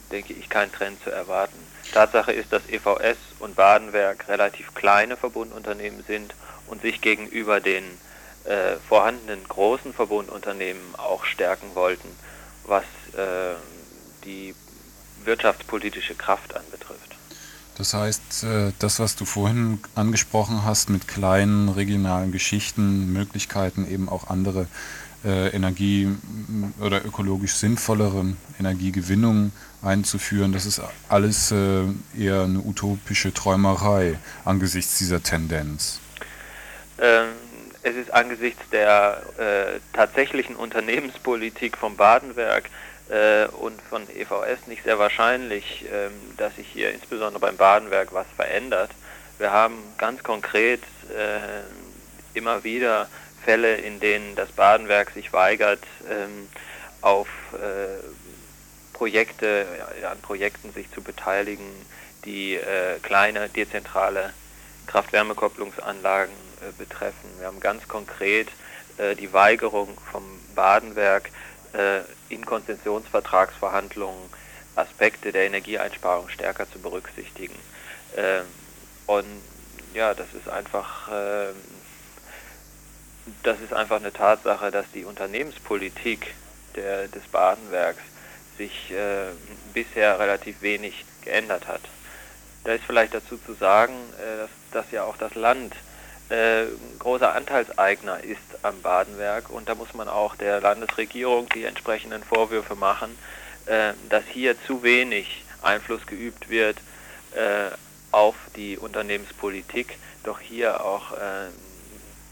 [SPEAKER 8] denke ich, kein Trend zu erwarten. Tatsache ist, dass EVS und Badenwerk relativ kleine Verbundunternehmen sind und sich gegenüber den äh, vorhandenen großen Verbundunternehmen auch stärken wollten, was äh, die wirtschaftspolitische Kraft anbetrifft.
[SPEAKER 3] Das heißt, äh, das, was du vorhin angesprochen hast mit kleinen regionalen Geschichten, Möglichkeiten eben auch andere äh, Energie- oder ökologisch sinnvollere Energiegewinnungen einzuführen, das ist alles äh, eher eine utopische Träumerei angesichts dieser Tendenz.
[SPEAKER 8] Ähm, es ist angesichts der äh, tatsächlichen Unternehmenspolitik vom Badenwerk äh, und von EVS nicht sehr wahrscheinlich, ähm, dass sich hier insbesondere beim Badenwerk was verändert. Wir haben ganz konkret äh, immer wieder Fälle, in denen das Badenwerk sich weigert, ähm, auf äh, Projekte, ja, an Projekten sich zu beteiligen, die äh, kleine dezentrale Kraft-Wärme-Kopplungsanlagen äh, betreffen. Wir haben ganz konkret äh, die Weigerung vom Badenwerk äh, in Konzessionsvertragsverhandlungen Aspekte der Energieeinsparung stärker zu berücksichtigen. Ähm, und ja, das ist einfach, ähm, das ist einfach eine Tatsache, dass die Unternehmenspolitik der, des Badenwerks sich äh, bisher relativ wenig geändert hat. Da ist vielleicht dazu zu sagen, äh, dass, dass ja auch das Land äh, großer Anteilseigner ist am Badenwerk und da muss man auch der Landesregierung die entsprechenden Vorwürfe machen, äh, dass hier zu wenig Einfluss geübt wird äh, auf die Unternehmenspolitik, doch hier auch äh,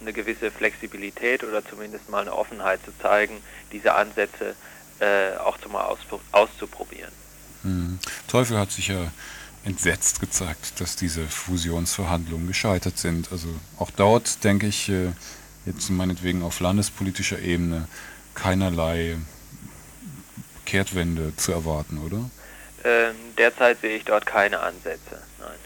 [SPEAKER 8] eine gewisse Flexibilität oder zumindest mal eine Offenheit zu zeigen, diese Ansätze äh, auch zu mal auszuprobieren.
[SPEAKER 3] Hm. Teufel hat sich ja entsetzt gezeigt, dass diese Fusionsverhandlungen gescheitert sind. Also auch dort denke ich äh, jetzt meinetwegen auf landespolitischer Ebene keinerlei Kehrtwende zu erwarten, oder?
[SPEAKER 8] Ähm, derzeit sehe ich dort keine Ansätze, nein.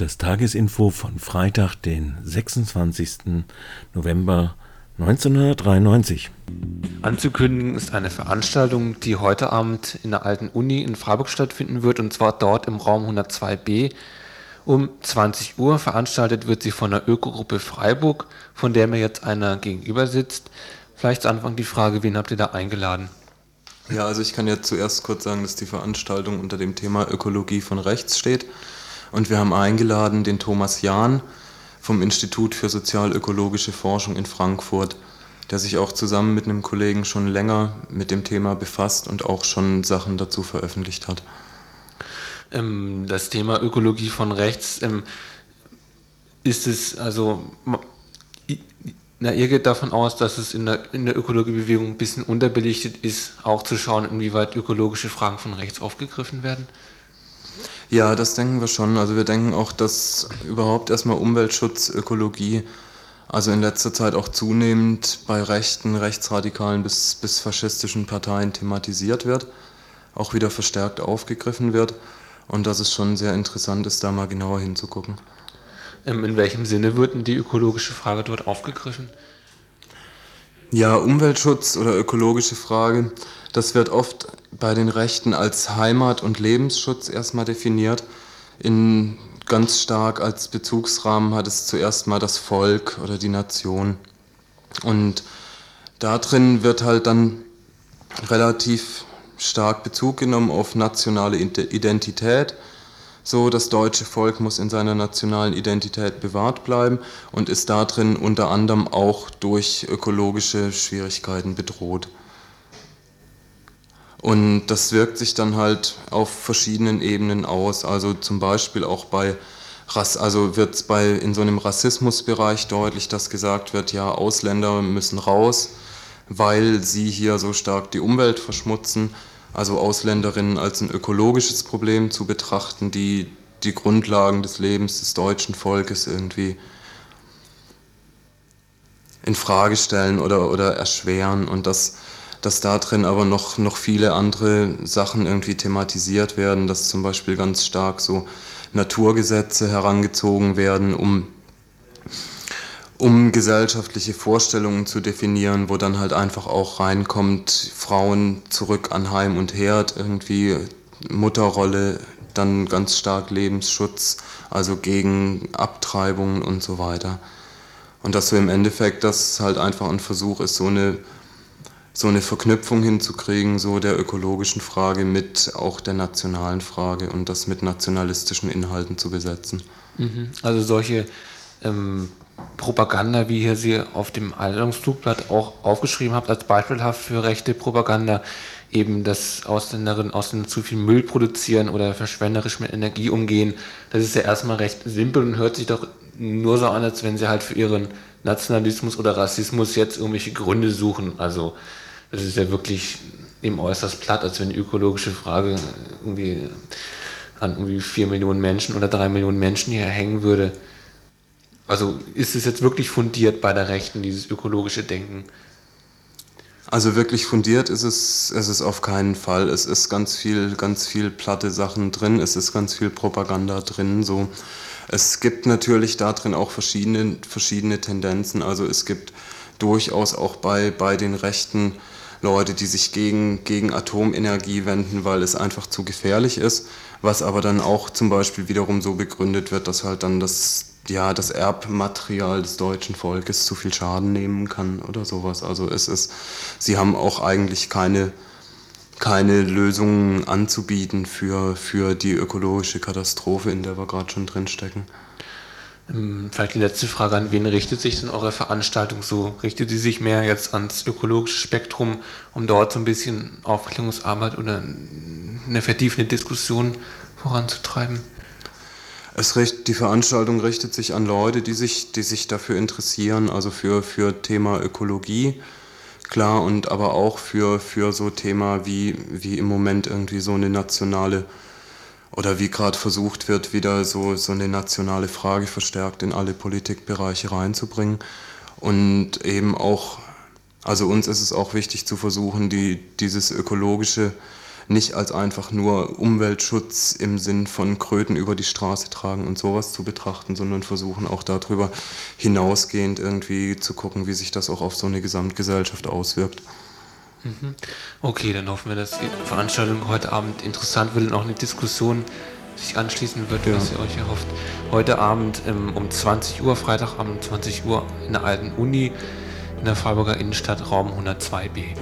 [SPEAKER 4] Hört das Tagesinfo von Freitag, den 26. November 1993.
[SPEAKER 1] Anzukündigen ist eine Veranstaltung, die heute Abend in der alten Uni in Freiburg stattfinden wird und zwar dort im Raum 102b. Um 20 Uhr veranstaltet wird sie von der Ökogruppe Freiburg, von der mir jetzt einer gegenüber sitzt. Vielleicht zu Anfang die Frage, wen habt ihr da eingeladen?
[SPEAKER 9] Ja, also ich kann jetzt zuerst kurz sagen, dass die Veranstaltung unter dem Thema Ökologie von rechts steht. Und wir haben eingeladen den Thomas Jahn vom Institut für sozialökologische Forschung in Frankfurt, der sich auch zusammen mit einem Kollegen schon länger mit dem Thema befasst und auch schon Sachen dazu veröffentlicht hat.
[SPEAKER 1] Ähm, das Thema Ökologie von rechts ähm, ist es, also, na, ihr geht davon aus, dass es in der, in der Ökologiebewegung ein bisschen unterbelichtet ist, auch zu schauen, inwieweit ökologische Fragen von rechts aufgegriffen werden?
[SPEAKER 9] Ja, das denken wir schon. Also wir denken auch, dass überhaupt erstmal Umweltschutz, Ökologie, also in letzter Zeit auch zunehmend bei rechten, rechtsradikalen bis, bis faschistischen Parteien thematisiert wird, auch wieder verstärkt aufgegriffen wird und dass es schon sehr interessant ist, da mal genauer hinzugucken.
[SPEAKER 1] Ähm, in welchem Sinne wird denn die ökologische Frage dort aufgegriffen?
[SPEAKER 9] Ja, Umweltschutz oder ökologische Frage, das wird oft bei den Rechten als Heimat- und Lebensschutz erstmal definiert. In ganz stark als Bezugsrahmen hat es zuerst mal das Volk oder die Nation. Und da drin wird halt dann relativ stark Bezug genommen auf nationale Identität. So, das deutsche Volk muss in seiner nationalen Identität bewahrt bleiben und ist da drin unter anderem auch durch ökologische Schwierigkeiten bedroht. Und das wirkt sich dann halt auf verschiedenen Ebenen aus. Also zum Beispiel auch bei Rass, also wird bei in so einem Rassismusbereich deutlich, dass gesagt wird, ja, Ausländer müssen raus, weil sie hier so stark die Umwelt verschmutzen. Also Ausländerinnen als ein ökologisches Problem zu betrachten, die die Grundlagen des Lebens des deutschen Volkes irgendwie in Frage stellen oder, oder erschweren und das dass da drin aber noch, noch viele andere Sachen irgendwie thematisiert werden, dass zum Beispiel ganz stark so Naturgesetze herangezogen werden, um, um gesellschaftliche Vorstellungen zu definieren, wo dann halt einfach auch reinkommt, Frauen zurück an Heim und Herd, irgendwie Mutterrolle dann ganz stark Lebensschutz, also gegen Abtreibungen und so weiter. Und dass wir im Endeffekt das halt einfach ein Versuch ist, so eine, so eine Verknüpfung hinzukriegen, so der ökologischen Frage mit auch der nationalen Frage und das mit nationalistischen Inhalten zu besetzen.
[SPEAKER 1] Mhm. Also solche ähm, Propaganda, wie ihr sie auf dem Einladungsflugblatt auch aufgeschrieben habt, als beispielhaft für rechte Propaganda, eben, dass Ausländerinnen und Ausländer zu viel Müll produzieren oder verschwenderisch mit Energie umgehen. Das ist ja erstmal recht simpel und hört sich doch nur so an, als wenn sie halt für ihren Nationalismus oder Rassismus jetzt irgendwelche Gründe suchen. Also das ist ja wirklich eben äußerst platt, als wenn die ökologische Frage irgendwie an irgendwie vier Millionen Menschen oder drei Millionen Menschen hier hängen würde. Also ist es jetzt wirklich fundiert bei der Rechten, dieses ökologische Denken?
[SPEAKER 9] Also wirklich fundiert ist es, es auf keinen Fall. Es ist ganz viel, ganz viel platte Sachen drin, es ist ganz viel Propaganda drin. So. Es gibt natürlich da drin auch verschiedene, verschiedene Tendenzen. Also es gibt durchaus auch bei, bei den Rechten Leute, die sich gegen, gegen Atomenergie wenden, weil es einfach zu gefährlich ist, was aber dann auch zum Beispiel wiederum so begründet wird, dass halt dann das, ja, das Erbmaterial des deutschen Volkes zu viel Schaden nehmen kann oder sowas. Also es ist, sie haben auch eigentlich keine, keine Lösungen anzubieten für, für die ökologische Katastrophe, in der wir gerade schon drinstecken.
[SPEAKER 1] Ähm, vielleicht die letzte Frage, an wen richtet sich denn eure Veranstaltung so? Richtet sie sich mehr jetzt ans ökologische Spektrum, um dort so ein bisschen Aufklärungsarbeit oder eine vertiefende Diskussion voranzutreiben?
[SPEAKER 9] Es richt, die Veranstaltung richtet sich an Leute, die sich, die sich dafür interessieren, also für, für Thema Ökologie, klar, und aber auch für, für so Thema wie, wie im Moment irgendwie so eine nationale oder wie gerade versucht wird, wieder so, so eine nationale Frage verstärkt in alle Politikbereiche reinzubringen. Und eben auch, also uns ist es auch wichtig zu versuchen, die, dieses ökologische nicht als einfach nur Umweltschutz im Sinn von Kröten über die Straße tragen und sowas zu betrachten, sondern versuchen auch darüber hinausgehend irgendwie zu gucken, wie sich das auch auf so eine Gesamtgesellschaft auswirkt.
[SPEAKER 1] Mhm. Okay, dann hoffen wir, dass die Veranstaltung heute Abend interessant wird und auch eine Diskussion sich anschließen wird, ja. was ihr euch erhofft. Heute Abend ähm, um 20 Uhr, Freitagabend 20 Uhr in der alten Uni in der Freiburger Innenstadt, Raum 102b.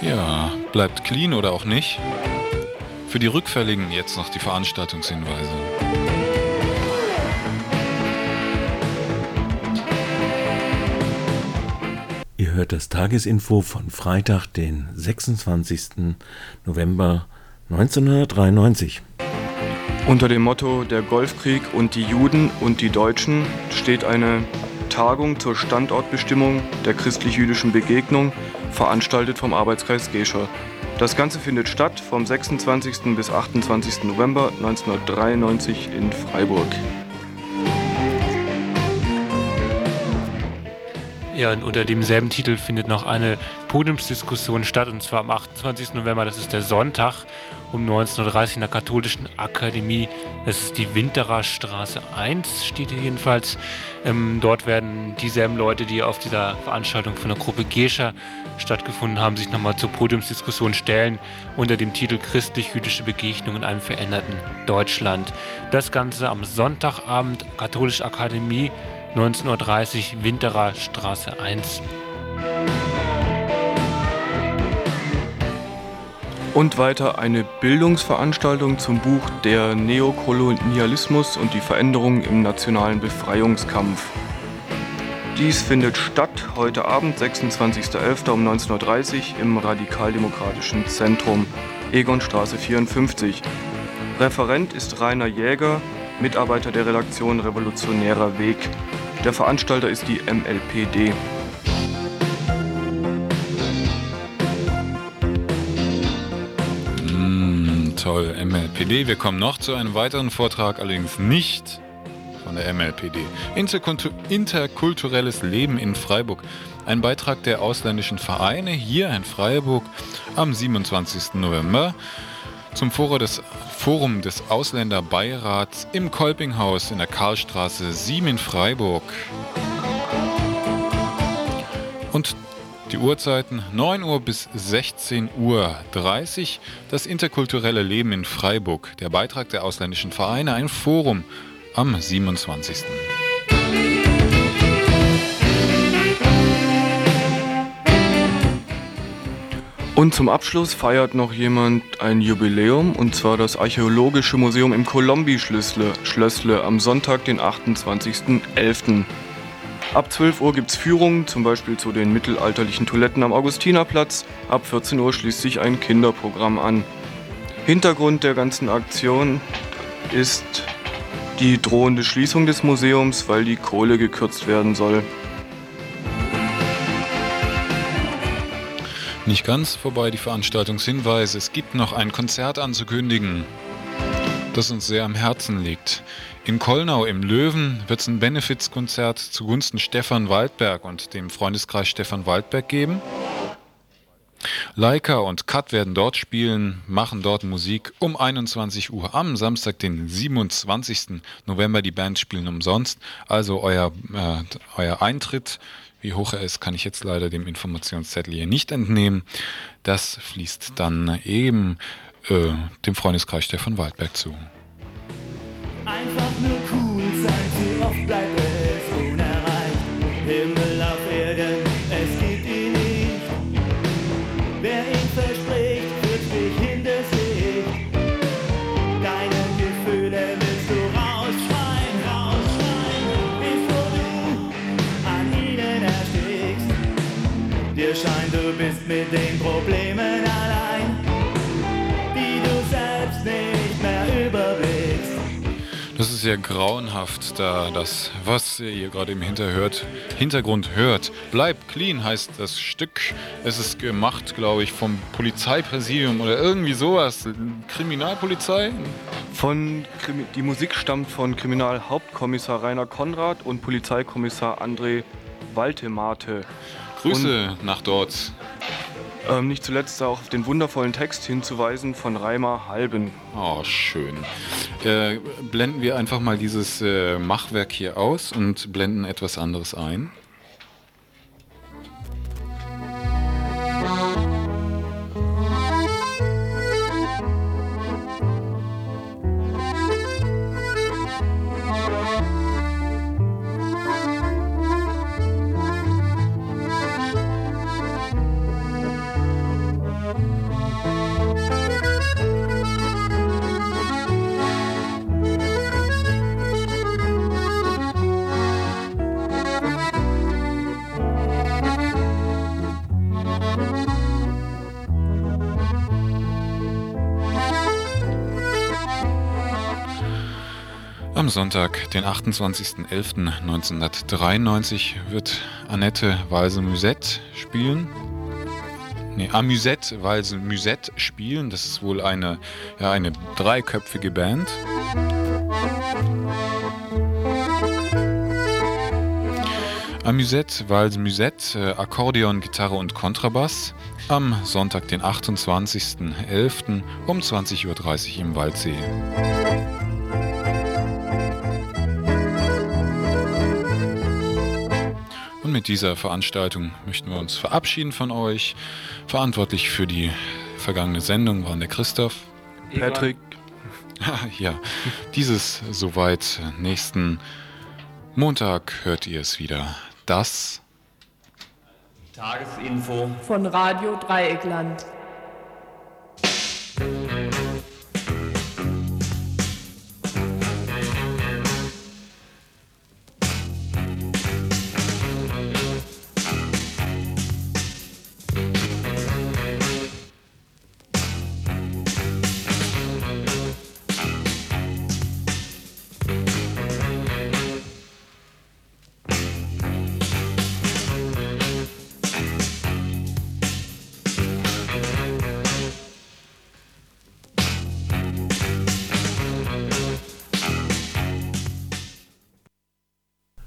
[SPEAKER 3] Ja, bleibt clean oder auch nicht. Für die Rückfälligen jetzt noch die Veranstaltungshinweise.
[SPEAKER 4] Ihr hört das Tagesinfo von Freitag, den 26. November 1993.
[SPEAKER 9] Unter dem Motto Der Golfkrieg und die Juden und die Deutschen steht eine Tagung zur Standortbestimmung der christlich-jüdischen Begegnung, veranstaltet vom Arbeitskreis Gescher. Das Ganze findet statt vom 26. bis 28. November 1993 in Freiburg.
[SPEAKER 1] Ja, und unter demselben Titel findet noch eine Podiumsdiskussion statt, und zwar am 28. November, das ist der Sonntag, um 19.30 Uhr in der Katholischen Akademie. Das ist die Winterer Straße 1, steht hier jedenfalls. Ähm, dort werden dieselben Leute, die auf dieser Veranstaltung von der Gruppe Gescher stattgefunden haben, sich nochmal zur Podiumsdiskussion stellen, unter dem Titel Christlich-jüdische Begegnung in einem veränderten Deutschland. Das Ganze am Sonntagabend, Katholische Akademie, 19.30 Uhr, Winterer Straße 1.
[SPEAKER 9] Und weiter eine Bildungsveranstaltung zum Buch Der Neokolonialismus und die Veränderungen im nationalen Befreiungskampf. Dies findet statt heute Abend, 26.11. um 19.30 Uhr im Radikaldemokratischen Zentrum, Egonstraße 54. Referent ist Rainer Jäger, Mitarbeiter der Redaktion Revolutionärer Weg. Der Veranstalter ist die MLPD.
[SPEAKER 3] Mm, toll, MLPD. Wir kommen noch zu einem weiteren Vortrag, allerdings nicht von der MLPD. Interkultu interkulturelles Leben in Freiburg. Ein Beitrag der ausländischen Vereine hier in Freiburg am 27. November zum Forum des, Ausländerbeirats im Kolpinghaus in der Karlstraße 7 in Freiburg. Und die Uhrzeiten 9 Uhr bis 16 Uhr 30. Das interkulturelle Leben in Freiburg. Der Beitrag der ausländischen Vereine. Ein Forum am 27.
[SPEAKER 5] Und zum Abschluss feiert noch jemand ein Jubiläum, und zwar das Archäologische Museum im Kolombi-Schlössle Schlössle am Sonntag, den 28.11. Ab 12 Uhr gibt es Führungen, zum Beispiel zu den mittelalterlichen Toiletten am Augustinerplatz. Ab 14 Uhr schließt sich ein Kinderprogramm an. Hintergrund der ganzen Aktion ist die drohende Schließung des Museums, weil die Kohle gekürzt werden soll.
[SPEAKER 3] Nicht ganz vorbei die Veranstaltungshinweise. Es gibt noch ein Konzert anzukündigen, das uns sehr am Herzen liegt. In Kollnau im Löwen wird es ein Benefizkonzert zugunsten Stefan Waldberg und dem Freundeskreis Stefan Waldberg geben. Leica und Kat werden dort spielen, machen dort Musik um 21 Uhr am Samstag, den 27. November. Die Bands spielen umsonst. Also euer, äh, euer Eintritt, wie hoch er ist, kann ich jetzt leider dem Informationszettel hier nicht entnehmen. Das fließt dann eben äh, dem Freundeskreis Stefan Waldberg zu.
[SPEAKER 7] Einfach nur cool sein, zu oft bleibt es unerreicht. Himmel
[SPEAKER 3] Das ist ja grauenhaft, da das, was ihr hier gerade im Hinterhört, Hintergrund hört. Bleib clean heißt das Stück. Es ist gemacht, glaube ich, vom Polizeipräsidium oder irgendwie sowas. Kriminalpolizei?
[SPEAKER 5] Von Krimi die Musik stammt von Kriminalhauptkommissar Rainer Konrad und Polizeikommissar André Waltemate.
[SPEAKER 3] Grüße nach dort.
[SPEAKER 5] Ähm, nicht zuletzt auch auf den wundervollen Text hinzuweisen von Reimer Halben.
[SPEAKER 3] Oh, schön. Äh, blenden wir einfach mal dieses äh, Machwerk hier aus und blenden etwas anderes ein. Am Sonntag, den 28.11.1993, wird Annette Walse-Musette spielen. Nee, Amusette Walse-Musette spielen. Das ist wohl eine, ja, eine dreiköpfige Band. Amusette Walse-Musette, äh, Akkordeon, Gitarre und Kontrabass. Am Sonntag, den 28.11. um 20.30 Uhr im Waldsee. Mit dieser Veranstaltung möchten wir uns verabschieden von euch. Verantwortlich für die vergangene Sendung waren der Christoph.
[SPEAKER 5] Patrick.
[SPEAKER 3] ja, dieses soweit. Nächsten Montag hört ihr es wieder. Das
[SPEAKER 10] Tagesinfo
[SPEAKER 11] von Radio Dreieckland.